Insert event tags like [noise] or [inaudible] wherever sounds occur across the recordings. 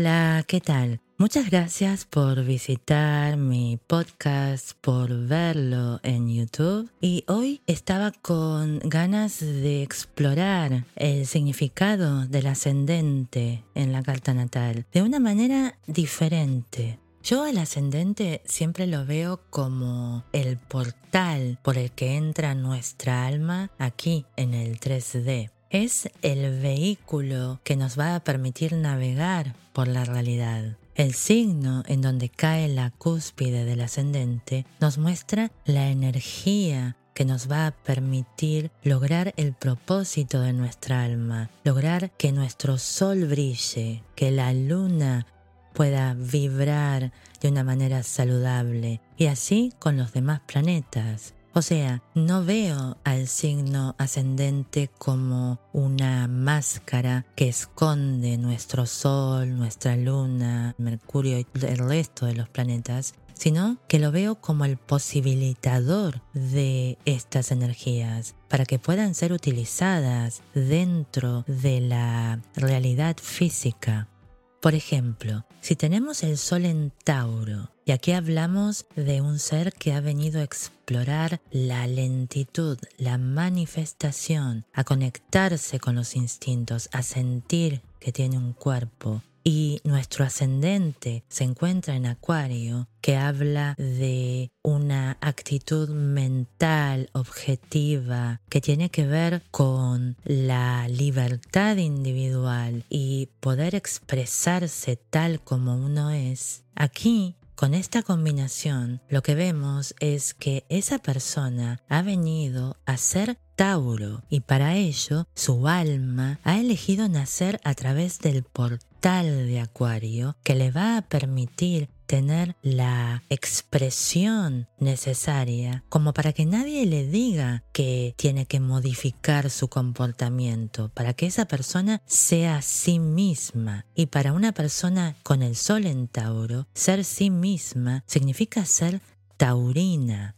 Hola, ¿qué tal? Muchas gracias por visitar mi podcast, por verlo en YouTube y hoy estaba con ganas de explorar el significado del ascendente en la carta natal de una manera diferente. Yo al ascendente siempre lo veo como el portal por el que entra nuestra alma aquí en el 3D. Es el vehículo que nos va a permitir navegar por la realidad. El signo en donde cae la cúspide del ascendente nos muestra la energía que nos va a permitir lograr el propósito de nuestra alma, lograr que nuestro sol brille, que la luna pueda vibrar de una manera saludable y así con los demás planetas. O sea, no veo al signo ascendente como una máscara que esconde nuestro Sol, nuestra Luna, Mercurio y el resto de los planetas, sino que lo veo como el posibilitador de estas energías para que puedan ser utilizadas dentro de la realidad física. Por ejemplo, si tenemos el Sol en Tauro, y aquí hablamos de un ser que ha venido a explorar la lentitud, la manifestación, a conectarse con los instintos, a sentir que tiene un cuerpo, y nuestro ascendente se encuentra en Acuario, que habla de una actitud mental objetiva que tiene que ver con la libertad individual y poder expresarse tal como uno es. Aquí con esta combinación, lo que vemos es que esa persona ha venido a ser Tauro y para ello su alma ha elegido nacer a través del portal de Acuario que le va a permitir tener la expresión necesaria como para que nadie le diga que tiene que modificar su comportamiento, para que esa persona sea sí misma. Y para una persona con el sol en Tauro, ser sí misma significa ser taurina.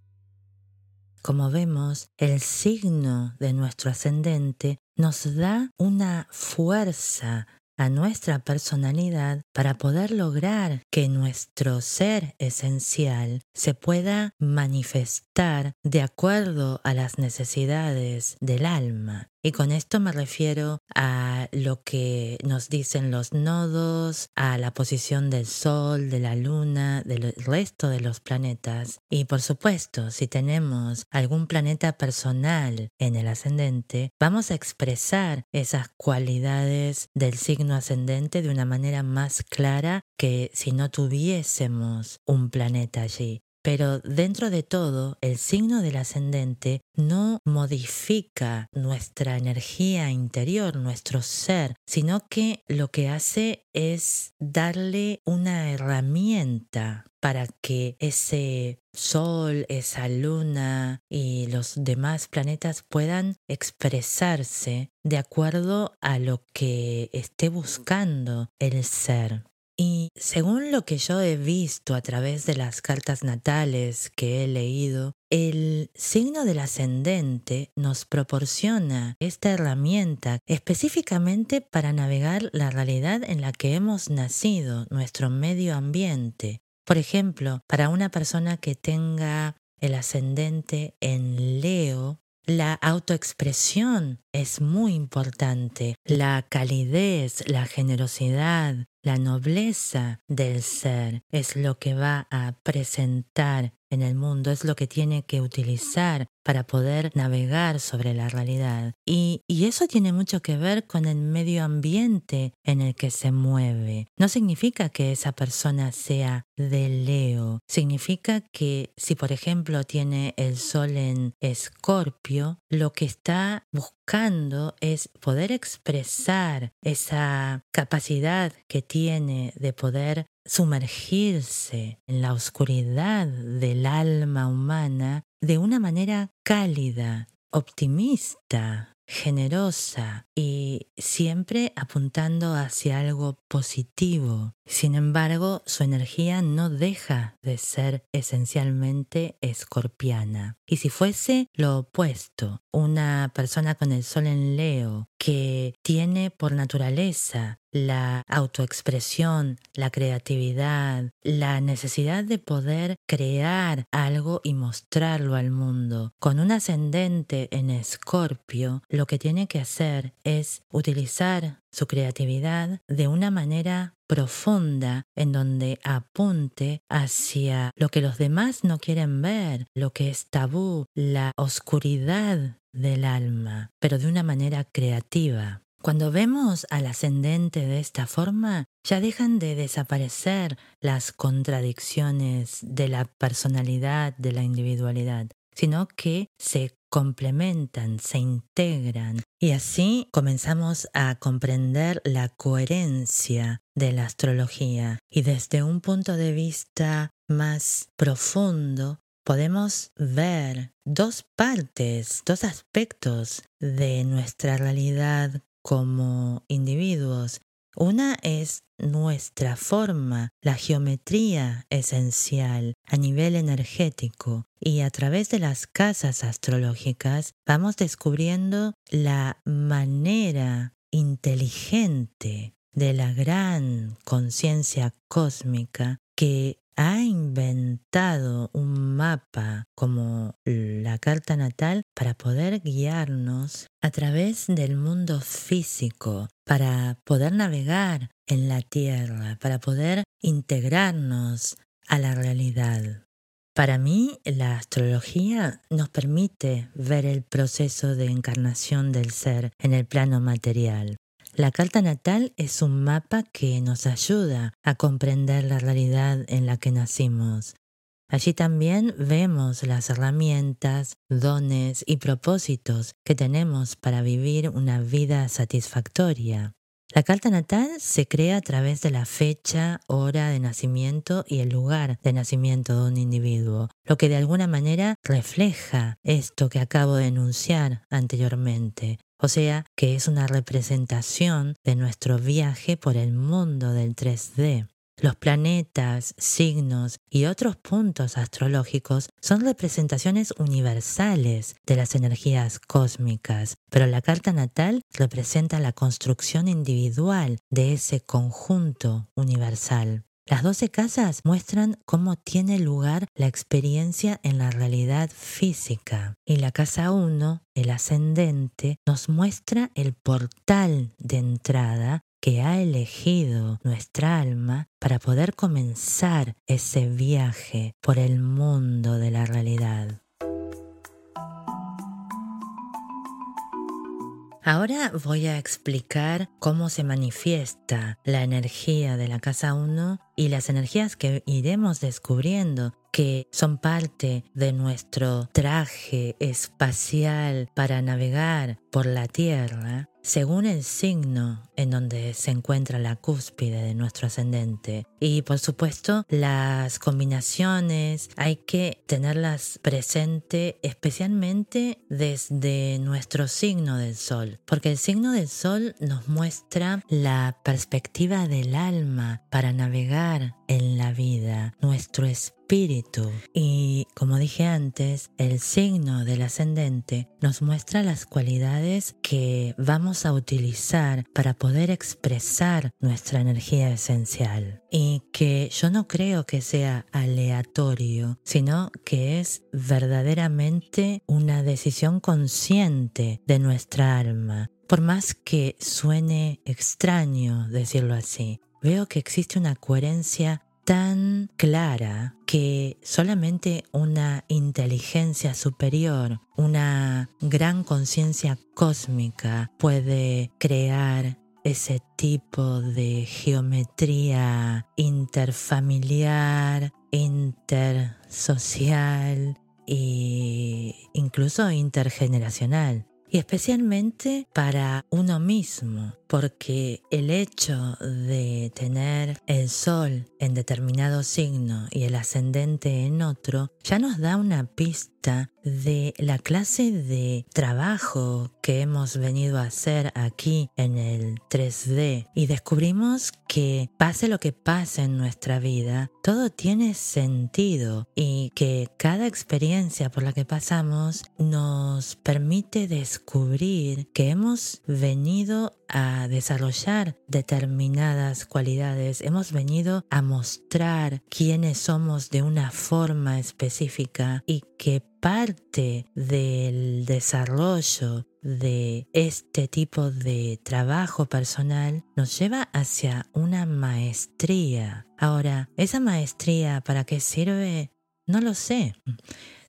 Como vemos, el signo de nuestro ascendente nos da una fuerza a nuestra personalidad para poder lograr que nuestro ser esencial se pueda manifestar de acuerdo a las necesidades del alma. Y con esto me refiero a lo que nos dicen los nodos, a la posición del Sol, de la Luna, del resto de los planetas. Y por supuesto, si tenemos algún planeta personal en el ascendente, vamos a expresar esas cualidades del signo ascendente de una manera más clara que si no tuviésemos un planeta allí. Pero dentro de todo, el signo del ascendente no modifica nuestra energía interior, nuestro ser, sino que lo que hace es darle una herramienta para que ese sol, esa luna y los demás planetas puedan expresarse de acuerdo a lo que esté buscando el ser. Y según lo que yo he visto a través de las cartas natales que he leído, el signo del ascendente nos proporciona esta herramienta específicamente para navegar la realidad en la que hemos nacido, nuestro medio ambiente. Por ejemplo, para una persona que tenga el ascendente en Leo, la autoexpresión es muy importante, la calidez, la generosidad, la nobleza del ser es lo que va a presentar en el mundo, es lo que tiene que utilizar para poder navegar sobre la realidad. Y, y, eso tiene mucho que ver con el medio ambiente en el que se mueve. No significa que esa persona sea de Leo, significa que si por ejemplo tiene el sol en Escorpio, lo que está buscando es poder expresar esa capacidad que tiene de poder sumergirse en la oscuridad del alma humana de una manera cálida, optimista, generosa y siempre apuntando hacia algo positivo. Sin embargo, su energía no deja de ser esencialmente escorpiana. Y si fuese lo opuesto, una persona con el sol en Leo que tiene por naturaleza la autoexpresión, la creatividad, la necesidad de poder crear algo y mostrarlo al mundo. Con un ascendente en Escorpio, lo que tiene que hacer es utilizar su creatividad de una manera profunda en donde apunte hacia lo que los demás no quieren ver, lo que es tabú, la oscuridad del alma, pero de una manera creativa. Cuando vemos al ascendente de esta forma, ya dejan de desaparecer las contradicciones de la personalidad, de la individualidad, sino que se complementan, se integran y así comenzamos a comprender la coherencia de la astrología y desde un punto de vista más profundo podemos ver dos partes, dos aspectos de nuestra realidad como individuos. Una es nuestra forma, la geometría esencial a nivel energético y a través de las casas astrológicas vamos descubriendo la manera inteligente de la gran conciencia cósmica que ha inventado un mapa como la carta natal para poder guiarnos a través del mundo físico, para poder navegar en la tierra, para poder integrarnos a la realidad. Para mí, la astrología nos permite ver el proceso de encarnación del ser en el plano material. La carta natal es un mapa que nos ayuda a comprender la realidad en la que nacimos. Allí también vemos las herramientas, dones y propósitos que tenemos para vivir una vida satisfactoria. La carta natal se crea a través de la fecha, hora de nacimiento y el lugar de nacimiento de un individuo, lo que de alguna manera refleja esto que acabo de enunciar anteriormente, o sea que es una representación de nuestro viaje por el mundo del 3D. Los planetas, signos y otros puntos astrológicos son representaciones universales de las energías cósmicas, pero la carta natal representa la construcción individual de ese conjunto universal. Las doce casas muestran cómo tiene lugar la experiencia en la realidad física y la casa 1, el ascendente, nos muestra el portal de entrada que ha elegido nuestra alma para poder comenzar ese viaje por el mundo de la realidad. Ahora voy a explicar cómo se manifiesta la energía de la casa 1 y las energías que iremos descubriendo que son parte de nuestro traje espacial para navegar por la Tierra según el signo en donde se encuentra la cúspide de nuestro ascendente. Y por supuesto, las combinaciones hay que tenerlas presente especialmente desde nuestro signo del sol, porque el signo del sol nos muestra la perspectiva del alma para navegar en la vida, nuestro espíritu. Y como dije antes, el signo del ascendente nos muestra las cualidades que vamos a utilizar para poder expresar nuestra energía esencial. Y que yo no creo que sea aleatorio, sino que es verdaderamente una decisión consciente de nuestra alma. Por más que suene extraño decirlo así, veo que existe una coherencia tan clara que solamente una inteligencia superior, una gran conciencia cósmica puede crear ese tipo de geometría interfamiliar, intersocial e incluso intergeneracional y especialmente para uno mismo, porque el hecho de tener el sol en determinado signo y el ascendente en otro ya nos da una pista de la clase de trabajo que hemos venido a hacer aquí en el 3D y descubrimos que pase lo que pase en nuestra vida, todo tiene sentido y que cada experiencia por la que pasamos nos permite descubrir que hemos venido a desarrollar determinadas cualidades, hemos venido a mostrar quiénes somos de una forma específica y que parte del desarrollo de este tipo de trabajo personal nos lleva hacia una maestría. Ahora, ¿esa maestría para qué sirve? No lo sé.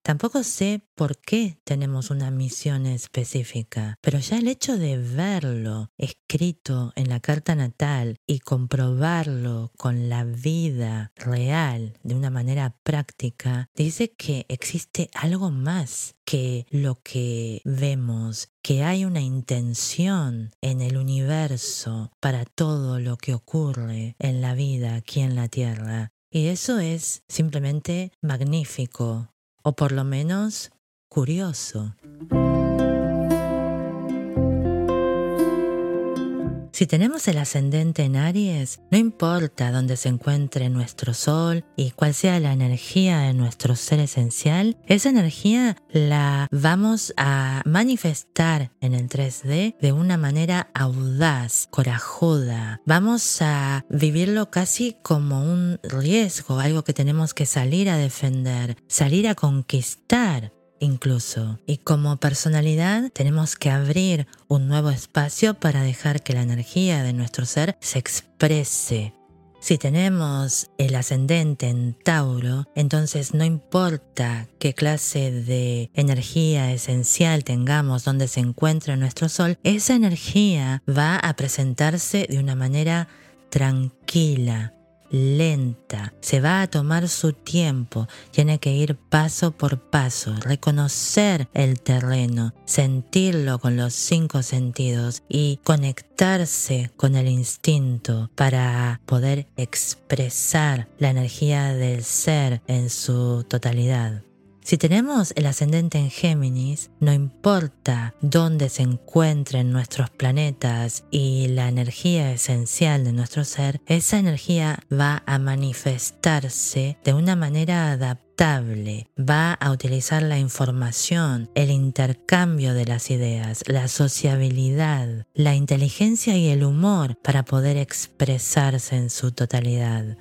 Tampoco sé por qué tenemos una misión específica, pero ya el hecho de verlo escrito en la carta natal y comprobarlo con la vida real de una manera práctica, dice que existe algo más que lo que vemos, que hay una intención en el universo para todo lo que ocurre en la vida aquí en la Tierra. Y eso es simplemente magnífico, o por lo menos curioso. Si tenemos el ascendente en Aries, no importa dónde se encuentre nuestro Sol y cuál sea la energía de nuestro ser esencial, esa energía la vamos a manifestar en el 3D de una manera audaz, corajuda. Vamos a vivirlo casi como un riesgo, algo que tenemos que salir a defender, salir a conquistar incluso. Y como personalidad tenemos que abrir un nuevo espacio para dejar que la energía de nuestro ser se exprese. Si tenemos el ascendente en Tauro, entonces no importa qué clase de energía esencial tengamos donde se encuentra nuestro sol, esa energía va a presentarse de una manera tranquila, lenta, se va a tomar su tiempo, tiene que ir paso por paso, reconocer el terreno, sentirlo con los cinco sentidos y conectarse con el instinto para poder expresar la energía del ser en su totalidad. Si tenemos el ascendente en Géminis, no importa dónde se encuentren nuestros planetas y la energía esencial de nuestro ser, esa energía va a manifestarse de una manera adaptable, va a utilizar la información, el intercambio de las ideas, la sociabilidad, la inteligencia y el humor para poder expresarse en su totalidad.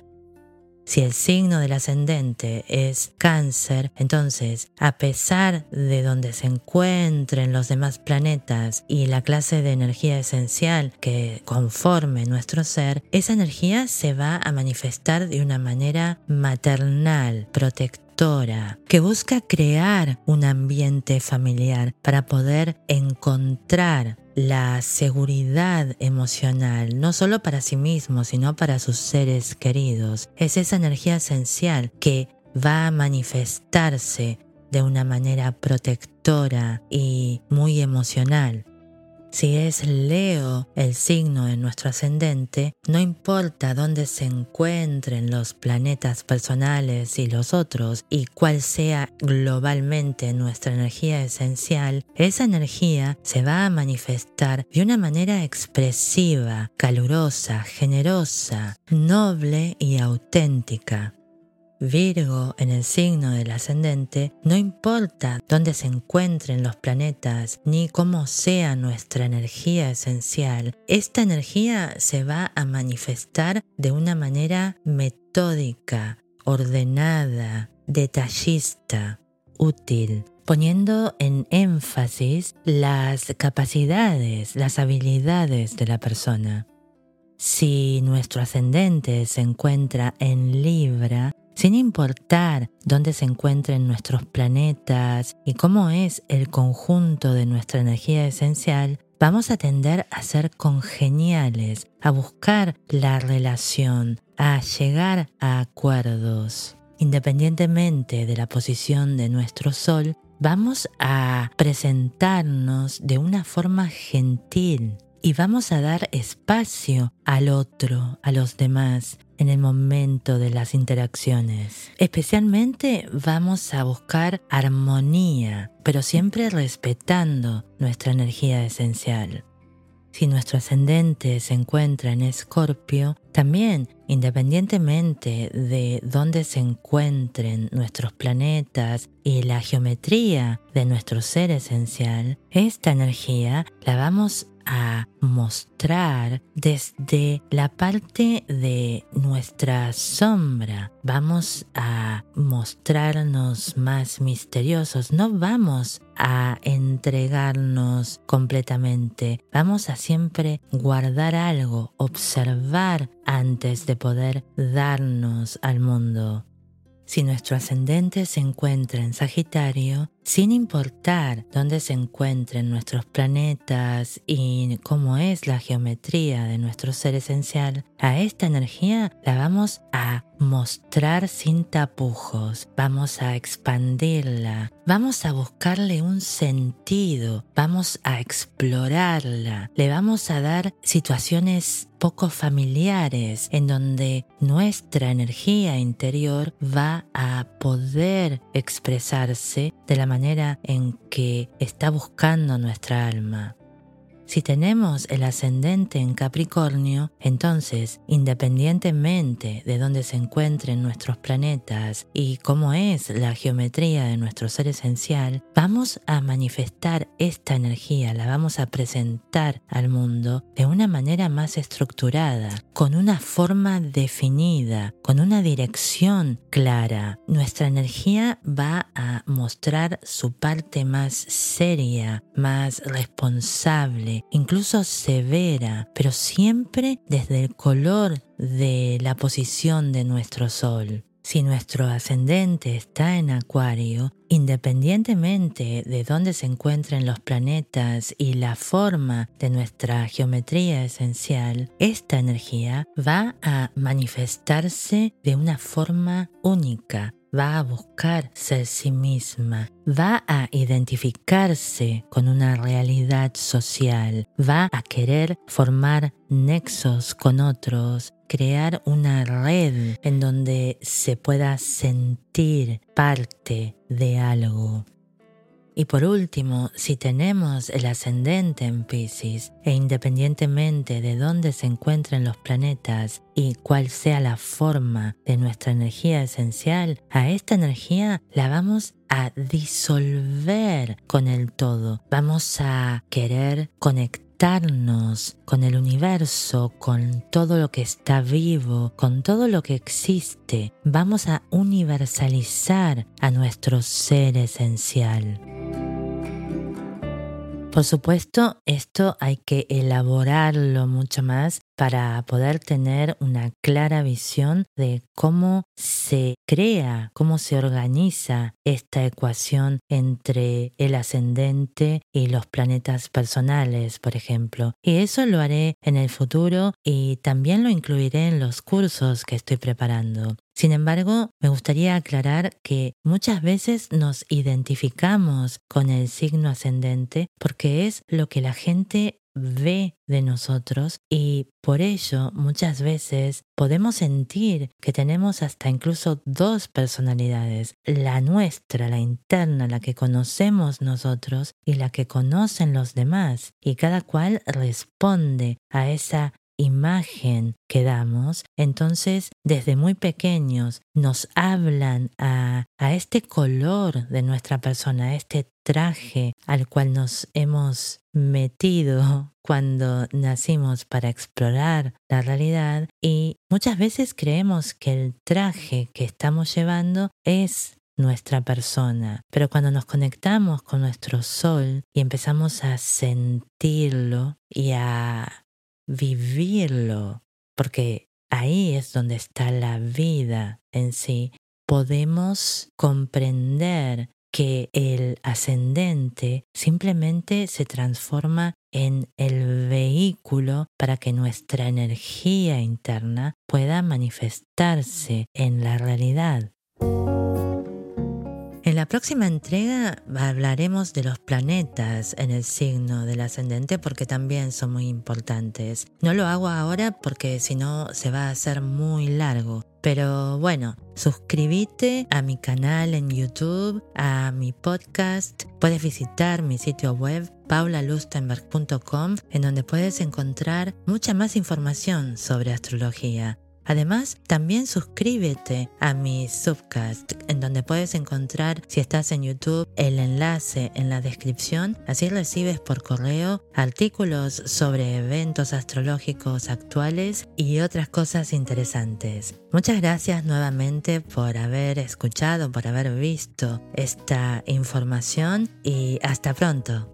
Si el signo del ascendente es cáncer, entonces, a pesar de donde se encuentren los demás planetas y la clase de energía esencial que conforme nuestro ser, esa energía se va a manifestar de una manera maternal, protectora que busca crear un ambiente familiar para poder encontrar la seguridad emocional, no solo para sí mismo, sino para sus seres queridos. Es esa energía esencial que va a manifestarse de una manera protectora y muy emocional. Si es Leo el signo de nuestro ascendente, no importa dónde se encuentren los planetas personales y los otros y cuál sea globalmente nuestra energía esencial, esa energía se va a manifestar de una manera expresiva, calurosa, generosa, noble y auténtica. Virgo en el signo del ascendente, no importa dónde se encuentren los planetas ni cómo sea nuestra energía esencial, esta energía se va a manifestar de una manera metódica, ordenada, detallista, útil, poniendo en énfasis las capacidades, las habilidades de la persona. Si nuestro ascendente se encuentra en Libra, sin importar dónde se encuentren nuestros planetas y cómo es el conjunto de nuestra energía esencial, vamos a tender a ser congeniales, a buscar la relación, a llegar a acuerdos. Independientemente de la posición de nuestro Sol, vamos a presentarnos de una forma gentil y vamos a dar espacio al otro, a los demás, en el momento de las interacciones. Especialmente vamos a buscar armonía, pero siempre respetando nuestra energía esencial. Si nuestro ascendente se encuentra en Escorpio, también, independientemente de dónde se encuentren nuestros planetas y la geometría de nuestro ser esencial, esta energía la vamos a mostrar desde la parte de nuestra sombra. Vamos a mostrarnos más misteriosos. No vamos a entregarnos completamente. Vamos a siempre guardar algo, observar antes de poder darnos al mundo. Si nuestro ascendente se encuentra en Sagitario, sin importar dónde se encuentren nuestros planetas y cómo es la geometría de nuestro ser esencial, a esta energía la vamos a mostrar sin tapujos, vamos a expandirla, vamos a buscarle un sentido, vamos a explorarla, le vamos a dar situaciones poco familiares en donde nuestra energía interior va a poder expresarse de la manera en que está buscando nuestra alma. Si tenemos el ascendente en Capricornio, entonces, independientemente de dónde se encuentren nuestros planetas y cómo es la geometría de nuestro ser esencial, vamos a manifestar esta energía, la vamos a presentar al mundo de una manera más estructurada, con una forma definida, con una dirección clara. Nuestra energía va a mostrar su parte más seria, más responsable, incluso severa, pero siempre desde el color de la posición de nuestro Sol. Si nuestro ascendente está en Acuario, independientemente de dónde se encuentren los planetas y la forma de nuestra geometría esencial, esta energía va a manifestarse de una forma única, va a buscar ser sí misma, va a identificarse con una realidad social, va a querer formar nexos con otros, crear una red en donde se pueda sentir parte de algo. Y por último, si tenemos el ascendente en Pisces, e independientemente de dónde se encuentren los planetas y cuál sea la forma de nuestra energía esencial, a esta energía la vamos a disolver con el todo. Vamos a querer conectarnos con el universo, con todo lo que está vivo, con todo lo que existe. Vamos a universalizar a nuestro ser esencial. Por supuesto, esto hay que elaborarlo mucho más para poder tener una clara visión de cómo se crea, cómo se organiza esta ecuación entre el ascendente y los planetas personales, por ejemplo. Y eso lo haré en el futuro y también lo incluiré en los cursos que estoy preparando. Sin embargo, me gustaría aclarar que muchas veces nos identificamos con el signo ascendente porque es lo que la gente ve de nosotros y por ello muchas veces podemos sentir que tenemos hasta incluso dos personalidades, la nuestra, la interna, la que conocemos nosotros y la que conocen los demás y cada cual responde a esa imagen que damos, entonces desde muy pequeños nos hablan a, este color de nuestra persona, a este traje al cual nos hemos metido [laughs] cuando nacimos para explorar la realidad y muchas veces creemos que el traje que estamos llevando es nuestra persona. Pero cuando nos conectamos con nuestro sol y empezamos a sentirlo y a vivirlo, porque ahí es donde está la vida en sí, podemos comprender que el ascendente simplemente se transforma en el vehículo para que nuestra energía interna pueda manifestarse en la realidad. La próxima entrega hablaremos de los planetas en el signo del ascendente porque también son muy importantes. No lo hago ahora porque si no se va a hacer muy largo. Pero bueno, suscríbete a mi canal en YouTube, a mi podcast. Puedes visitar mi sitio web paulalustenberg.com en donde puedes encontrar mucha más información sobre astrología. Además, también suscríbete a mi subcast, en donde puedes encontrar, si estás en YouTube, el enlace en la descripción. Así recibes por correo artículos sobre eventos astrológicos actuales y otras cosas interesantes. Muchas gracias nuevamente por haber escuchado, por haber visto esta información y hasta pronto.